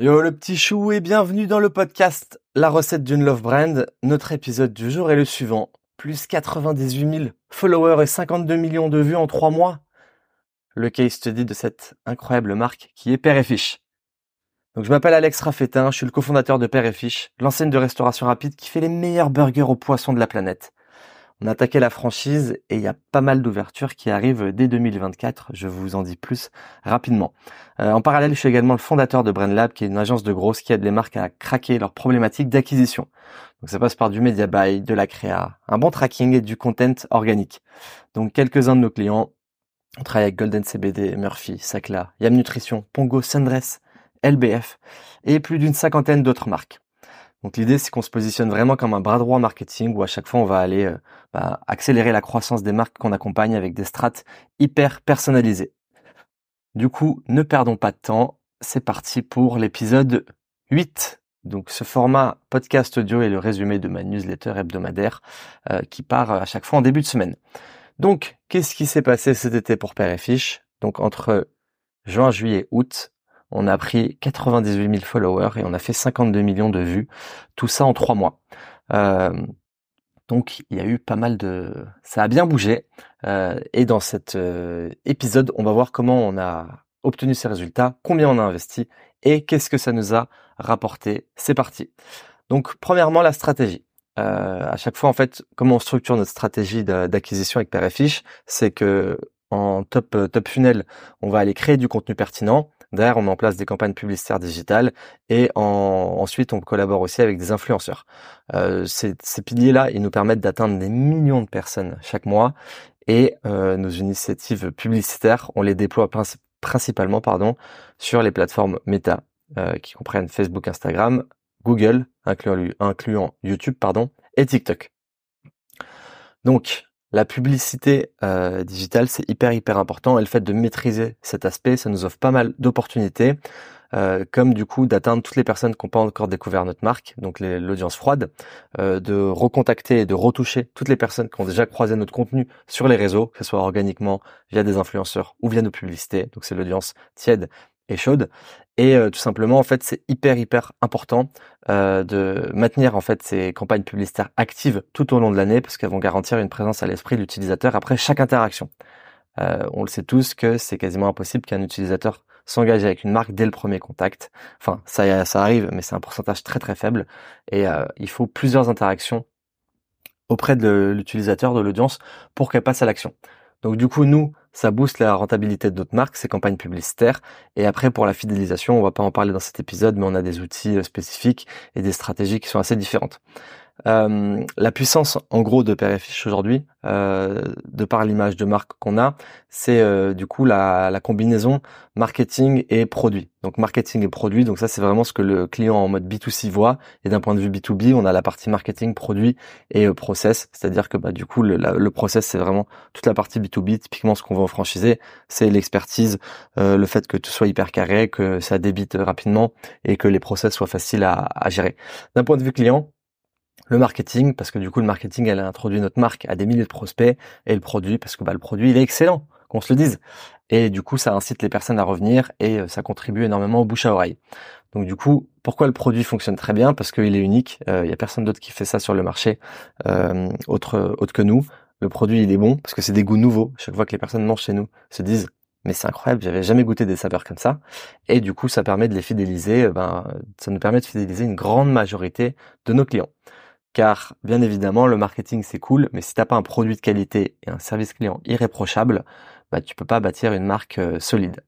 Yo le petit chou et bienvenue dans le podcast La recette d'une love brand. Notre épisode du jour est le suivant. Plus 98 000 followers et 52 millions de vues en trois mois. Le case study de cette incroyable marque qui est Père et Fiche. Donc je m'appelle Alex Raffetin, je suis le cofondateur de Père et Fiche, l'enseigne de restauration rapide qui fait les meilleurs burgers aux poissons de la planète. On a attaqué la franchise et il y a pas mal d'ouvertures qui arrivent dès 2024. Je vous en dis plus rapidement. Euh, en parallèle, je suis également le fondateur de BrandLab, qui est une agence de grosses qui aide les marques à craquer leurs problématiques d'acquisition. Donc ça passe par du media buy, de la créa, un bon tracking et du content organique. Donc quelques-uns de nos clients, on travaille avec Golden CBD, Murphy, Sacla, Yam Nutrition, Pongo, Sundress, LBF et plus d'une cinquantaine d'autres marques. Donc l'idée, c'est qu'on se positionne vraiment comme un bras droit marketing où à chaque fois, on va aller euh, bah, accélérer la croissance des marques qu'on accompagne avec des strates hyper personnalisées. Du coup, ne perdons pas de temps. C'est parti pour l'épisode 8. Donc ce format podcast audio est le résumé de ma newsletter hebdomadaire euh, qui part à chaque fois en début de semaine. Donc, qu'est-ce qui s'est passé cet été pour Père et Fiche? Donc entre juin, juillet, août, on a pris 98 000 followers et on a fait 52 millions de vues. Tout ça en trois mois. Euh, donc il y a eu pas mal de... Ça a bien bougé. Euh, et dans cet euh, épisode, on va voir comment on a obtenu ces résultats, combien on a investi et qu'est-ce que ça nous a rapporté. C'est parti. Donc premièrement, la stratégie. à chaque fois, en fait, comment on structure notre stratégie d'acquisition avec Père c'est que en top top funnel, on va aller créer du contenu pertinent. Derrière, on met en place des campagnes publicitaires digitales et ensuite, on collabore aussi avec des influenceurs. Euh, ces, piliers-là, ils nous permettent d'atteindre des millions de personnes chaque mois et euh, nos initiatives publicitaires, on les déploie principalement pardon, sur les plateformes Meta euh, qui comprennent Facebook, Instagram, Google, incluant, incluant YouTube pardon, et TikTok. Donc, la publicité euh, digitale, c'est hyper hyper important et le fait de maîtriser cet aspect, ça nous offre pas mal d'opportunités, euh, comme du coup d'atteindre toutes les personnes qui n'ont pas encore découvert notre marque, donc l'audience froide, euh, de recontacter et de retoucher toutes les personnes qui ont déjà croisé notre contenu sur les réseaux, que ce soit organiquement via des influenceurs ou via nos publicités, donc c'est l'audience tiède et chaude, et euh, tout simplement, en fait, c'est hyper hyper important euh, de maintenir en fait ces campagnes publicitaires actives tout au long de l'année parce qu'elles vont garantir une présence à l'esprit de l'utilisateur après chaque interaction. Euh, on le sait tous que c'est quasiment impossible qu'un utilisateur s'engage avec une marque dès le premier contact. Enfin, ça, ça arrive, mais c'est un pourcentage très très faible et il faut plusieurs interactions auprès de l'utilisateur, de l'audience, pour qu'elle passe à l'action. Donc du coup, nous, ça booste la rentabilité de notre marque, ces campagnes publicitaires. Et après, pour la fidélisation, on va pas en parler dans cet épisode, mais on a des outils euh, spécifiques et des stratégies qui sont assez différentes. Euh, la puissance, en gros, de Père aujourd'hui, euh, de par l'image de marque qu'on a, c'est euh, du coup la, la, combinaison marketing et produit. Donc marketing et produit, donc ça c'est vraiment ce que le client en mode B2C voit. Et d'un point de vue B2B, on a la partie marketing, produit et euh, process. C'est-à-dire que bah, du coup le, le process c'est vraiment toute la partie B2B. Typiquement ce qu'on va en franchiser, c'est l'expertise, le fait que tout soit hyper carré, que ça débite rapidement et que les process soient faciles à, à gérer. D'un point de vue client, le marketing, parce que du coup le marketing, elle a introduit notre marque à des milliers de prospects, et le produit, parce que bah, le produit, il est excellent, qu'on se le dise. Et du coup, ça incite les personnes à revenir et euh, ça contribue énormément au bouche à oreille. Donc du coup, pourquoi le produit fonctionne très bien? Parce qu'il est unique. Il euh, y a personne d'autre qui fait ça sur le marché, euh, autre, autre que nous. Le produit, il est bon parce que c'est des goûts nouveaux. Chaque fois que les personnes mangent chez nous, se disent mais c'est incroyable, j'avais jamais goûté des saveurs comme ça. Et du coup, ça permet de les fidéliser. Ben, ça nous permet de fidéliser une grande majorité de nos clients car bien évidemment le marketing c'est cool, mais si t'as pas un produit de qualité et un service client irréprochable, bah tu peux pas bâtir une marque euh, solide.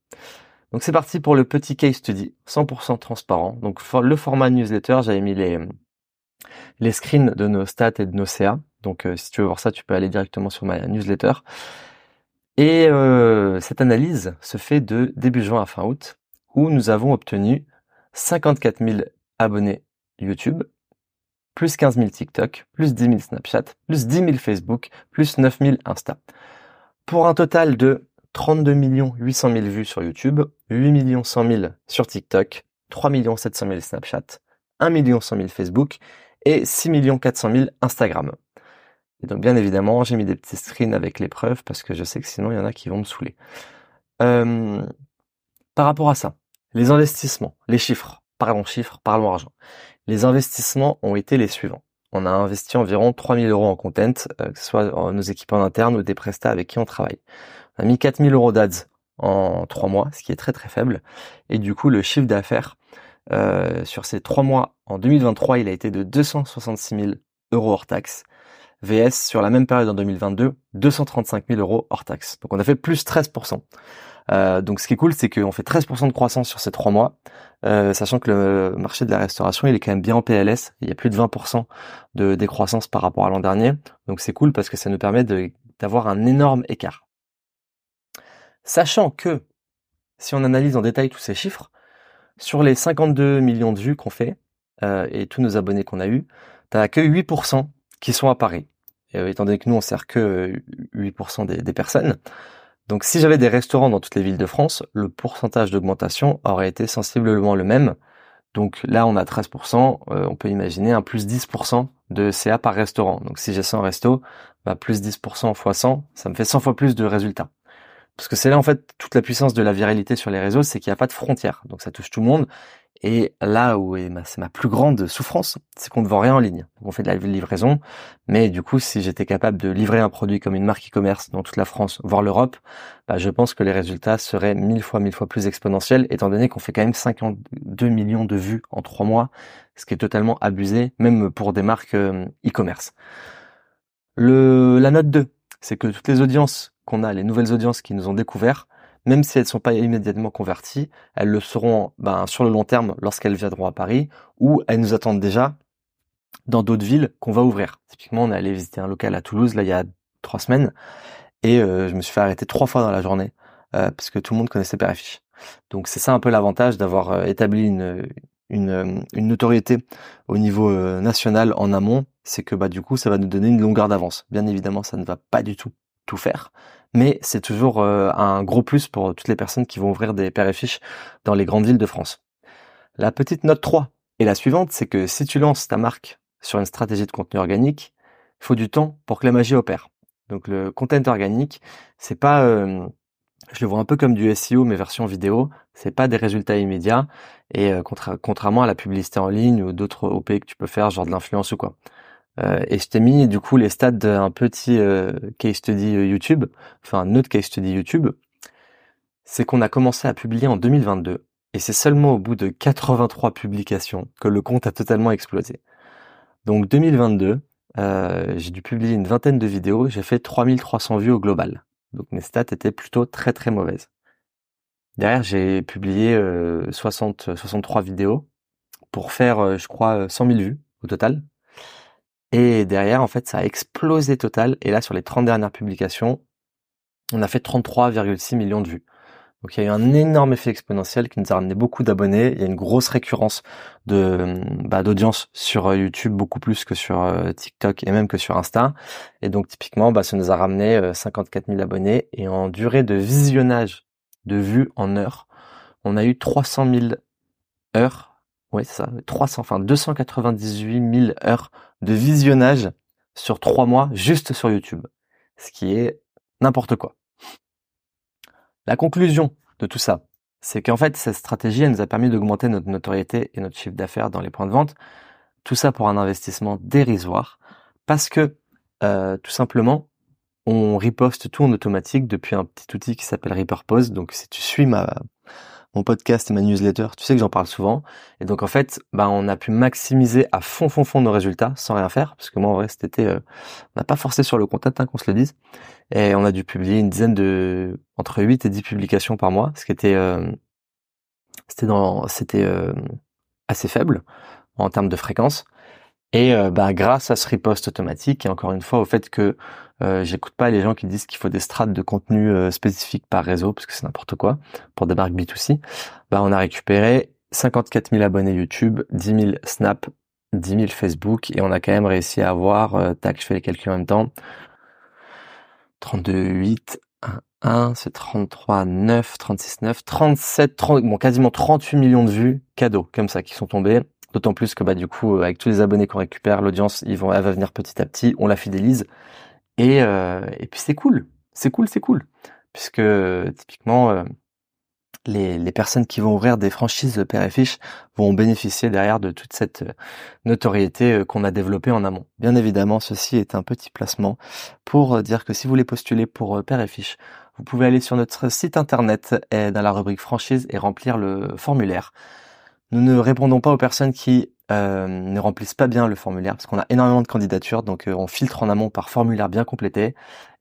Donc c'est parti pour le petit case study, 100% transparent. Donc le format newsletter, j'avais mis les les screens de nos stats et de nos CA. Donc euh, si tu veux voir ça, tu peux aller directement sur ma newsletter. Et euh, cette analyse se fait de début juin à fin août, où nous avons obtenu 54 000 abonnés YouTube, plus 15 000 TikTok, plus 10 000 Snapchat, plus 10 000 Facebook, plus 9 000 Insta. Pour un total de 32 800 000 vues sur YouTube, 8 100 000 sur TikTok, 3 700 000 Snapchat, 1 100 000 Facebook et 6 400 000 Instagram. Et donc bien évidemment, j'ai mis des petits screens avec les preuves parce que je sais que sinon il y en a qui vont me saouler. Euh, par rapport à ça, les investissements, les chiffres, parlons chiffres, parlons argent. Les investissements ont été les suivants. On a investi environ 3000 euros en content, que ce soit nos équipes en interne ou des prestats avec qui on travaille. On a mis 4000 euros d'ads en trois mois, ce qui est très très faible. Et du coup, le chiffre d'affaires euh, sur ces trois mois en 2023, il a été de 266 000 euros hors taxe. VS sur la même période en 2022, 235 000 euros hors taxe. Donc on a fait plus 13%. Euh, donc ce qui est cool, c'est qu'on fait 13% de croissance sur ces trois mois, euh, sachant que le marché de la restauration, il est quand même bien en PLS. Il y a plus de 20% de décroissance par rapport à l'an dernier. Donc c'est cool parce que ça nous permet d'avoir un énorme écart. Sachant que, si on analyse en détail tous ces chiffres, sur les 52 millions de vues qu'on fait, euh, et tous nos abonnés qu'on a eu, t'as que 8% qui sont à Paris. Et, étant donné que nous, on sert que 8% des, des, personnes. Donc si j'avais des restaurants dans toutes les villes de France, le pourcentage d'augmentation aurait été sensiblement le même. Donc là, on a 13%, euh, on peut imaginer un plus 10% de CA par restaurant. Donc si j'ai 100 restos, bah plus 10% fois 100, ça me fait 100 fois plus de résultats. Parce que c'est là en fait toute la puissance de la viralité sur les réseaux, c'est qu'il n'y a pas de frontières. Donc ça touche tout le monde. Et là où c'est ma plus grande souffrance, c'est qu'on ne vend rien en ligne. On fait de la livraison, mais du coup, si j'étais capable de livrer un produit comme une marque e-commerce dans toute la France, voire l'Europe, bah, je pense que les résultats seraient mille fois, mille fois plus exponentiels, étant donné qu'on fait quand même 52 millions de vues en trois mois, ce qui est totalement abusé, même pour des marques euh, e-commerce. La note 2, c'est que toutes les audiences qu'on a, les nouvelles audiences qui nous ont découvert, même si elles ne sont pas immédiatement converties, elles le seront ben, sur le long terme lorsqu'elles viendront à Paris, ou elles nous attendent déjà dans d'autres villes qu'on va ouvrir. Typiquement, on est allé visiter un local à Toulouse là il y a trois semaines, et euh, je me suis fait arrêter trois fois dans la journée euh, parce que tout le monde connaissait Périfiche. Donc c'est ça un peu l'avantage d'avoir euh, établi une, une, une, notoriété au niveau national en amont, c'est que bah du coup ça va nous donner une longueur d'avance. Bien évidemment, ça ne va pas du tout tout faire. Mais c'est toujours euh, un gros plus pour toutes les personnes qui vont ouvrir des pères et fiches dans les grandes villes de France. La petite note 3 est la suivante, c'est que si tu lances ta marque sur une stratégie de contenu organique, il faut du temps pour que la magie opère. Donc le content organique, c'est pas euh, je le vois un peu comme du SEO mais version vidéo, c'est pas des résultats immédiats et euh, contrairement à la publicité en ligne ou d'autres OP que tu peux faire genre de l'influence ou quoi. Euh, et je t'ai mis du coup les stats d'un petit euh, case study euh, YouTube, enfin un autre case study YouTube. C'est qu'on a commencé à publier en 2022 et c'est seulement au bout de 83 publications que le compte a totalement explosé. Donc 2022, j'ai dû publier une vingtaine de vidéos, j'ai fait 3300 vues au global. Donc mes stats étaient plutôt très très mauvaises. Derrière, j'ai publié 60, 63 vidéos pour faire, je crois, 100 000 vues au total. Et derrière, en fait, ça a explosé total. Et là, sur les 30 dernières publications, on a fait 33,6 millions de vues. Donc il y a eu un énorme effet exponentiel qui nous a ramené beaucoup d'abonnés. Il y a une grosse récurrence de bah, d'audience sur euh, YouTube, beaucoup plus que sur euh, TikTok et même que sur Insta. Et donc typiquement, bah, ça nous a ramené 54 euh, 000 abonnés. Et en durée de visionnage de vues en heures, on a eu 300 000 heures c'est ça. 300, enfin 298 000 heures de visionnage sur trois mois juste sur YouTube. Ce qui est n'importe quoi. La conclusion de tout ça, c'est qu'en fait, cette stratégie, elle nous a permis d'augmenter notre notoriété et notre chiffre d'affaires dans les points de vente. Tout ça pour un investissement dérisoire. Parce que, euh, tout simplement, on riposte tout en automatique depuis un petit outil qui s'appelle Reaper Donc, si tu suis ma, mon podcast et ma newsletter, tu sais que j'en parle souvent. Et donc en fait, bah, on a pu maximiser à fond, fond, fond nos résultats sans rien faire. Parce que moi, en vrai, cet euh, on n'a pas forcé sur le content, hein, qu'on se le dise. Et on a dû publier une dizaine de, entre 8 et 10 publications par mois, ce qui était, euh, c'était dans, c'était euh, assez faible en termes de fréquence. Et bah, grâce à ce riposte automatique et encore une fois au fait que euh, j'écoute pas les gens qui disent qu'il faut des strates de contenu euh, spécifiques par réseau, parce que c'est n'importe quoi, pour des marques B2C. Bah, on a récupéré 54 000 abonnés YouTube, 10 000 Snap, 10 000 Facebook, et on a quand même réussi à avoir, euh, tac, je fais les calculs en même temps, 32, 8, 1, 1, c'est 33, 9, 36, 9, 37, 30, bon, quasiment 38 millions de vues cadeaux, comme ça, qui sont tombés. D'autant plus que bah du coup, avec tous les abonnés qu'on récupère, l'audience, ils vont, elle va venir petit à petit, on la fidélise. Et, euh, et puis c'est cool, c'est cool, c'est cool, puisque typiquement, euh, les, les, personnes qui vont ouvrir des franchises Père et Fiche vont bénéficier derrière de toute cette euh, notoriété qu'on a développée en amont. Bien évidemment, ceci est un petit placement pour dire que si vous voulez postuler pour Père et Fiche, vous pouvez aller sur notre site internet et dans la rubrique franchise et remplir le formulaire. Nous ne répondons pas aux personnes qui euh, ne remplissent pas bien le formulaire parce qu'on a énormément de candidatures, donc on filtre en amont par formulaire bien complété.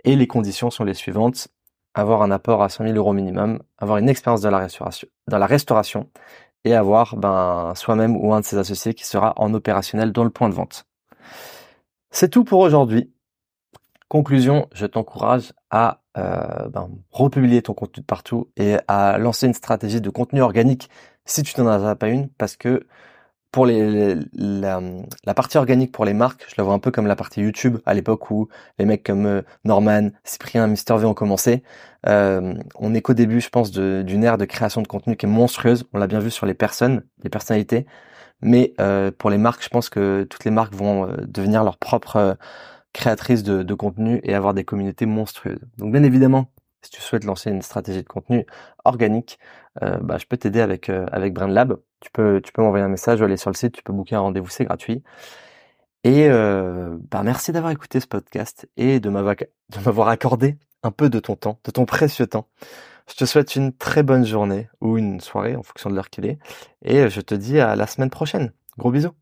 Et les conditions sont les suivantes avoir un apport à 100 000 euros minimum, avoir une expérience dans la restauration, dans la restauration et avoir ben, soi-même ou un de ses associés qui sera en opérationnel dans le point de vente. C'est tout pour aujourd'hui. Conclusion, je t'encourage à euh, ben, republier ton contenu partout et à lancer une stratégie de contenu organique si tu n'en as pas une parce que pour les, la, partie organique pour les marques, je la vois un peu comme la partie YouTube à l'époque où les mecs comme euh, Norman, Cyprien, Mister V ont commencé. Euh, on est qu'au début, je pense, d'une ère de création de contenu qui est monstrueuse. On l'a bien vu sur les personnes, les personnalités. Mais euh, pour les marques, je pense que toutes les marques vont devenir leurs propres créatrices de, de contenu et avoir des communautés monstrueuses. Donc bien évidemment, si tu souhaites lancer une stratégie de contenu organique, euh, bah, je peux t'aider avec euh, avec BrandLab. Tu peux tu peux m'envoyer un message aller sur le site, tu peux booker un rendez-vous, c'est gratuit. Et euh, bah, merci d'avoir écouté ce podcast et de m'avoir accordé un peu de ton temps, de ton précieux temps. Je te souhaite une très bonne journée ou une soirée en fonction de l'heure qu'il est. Et je te dis à la semaine prochaine. Gros bisous.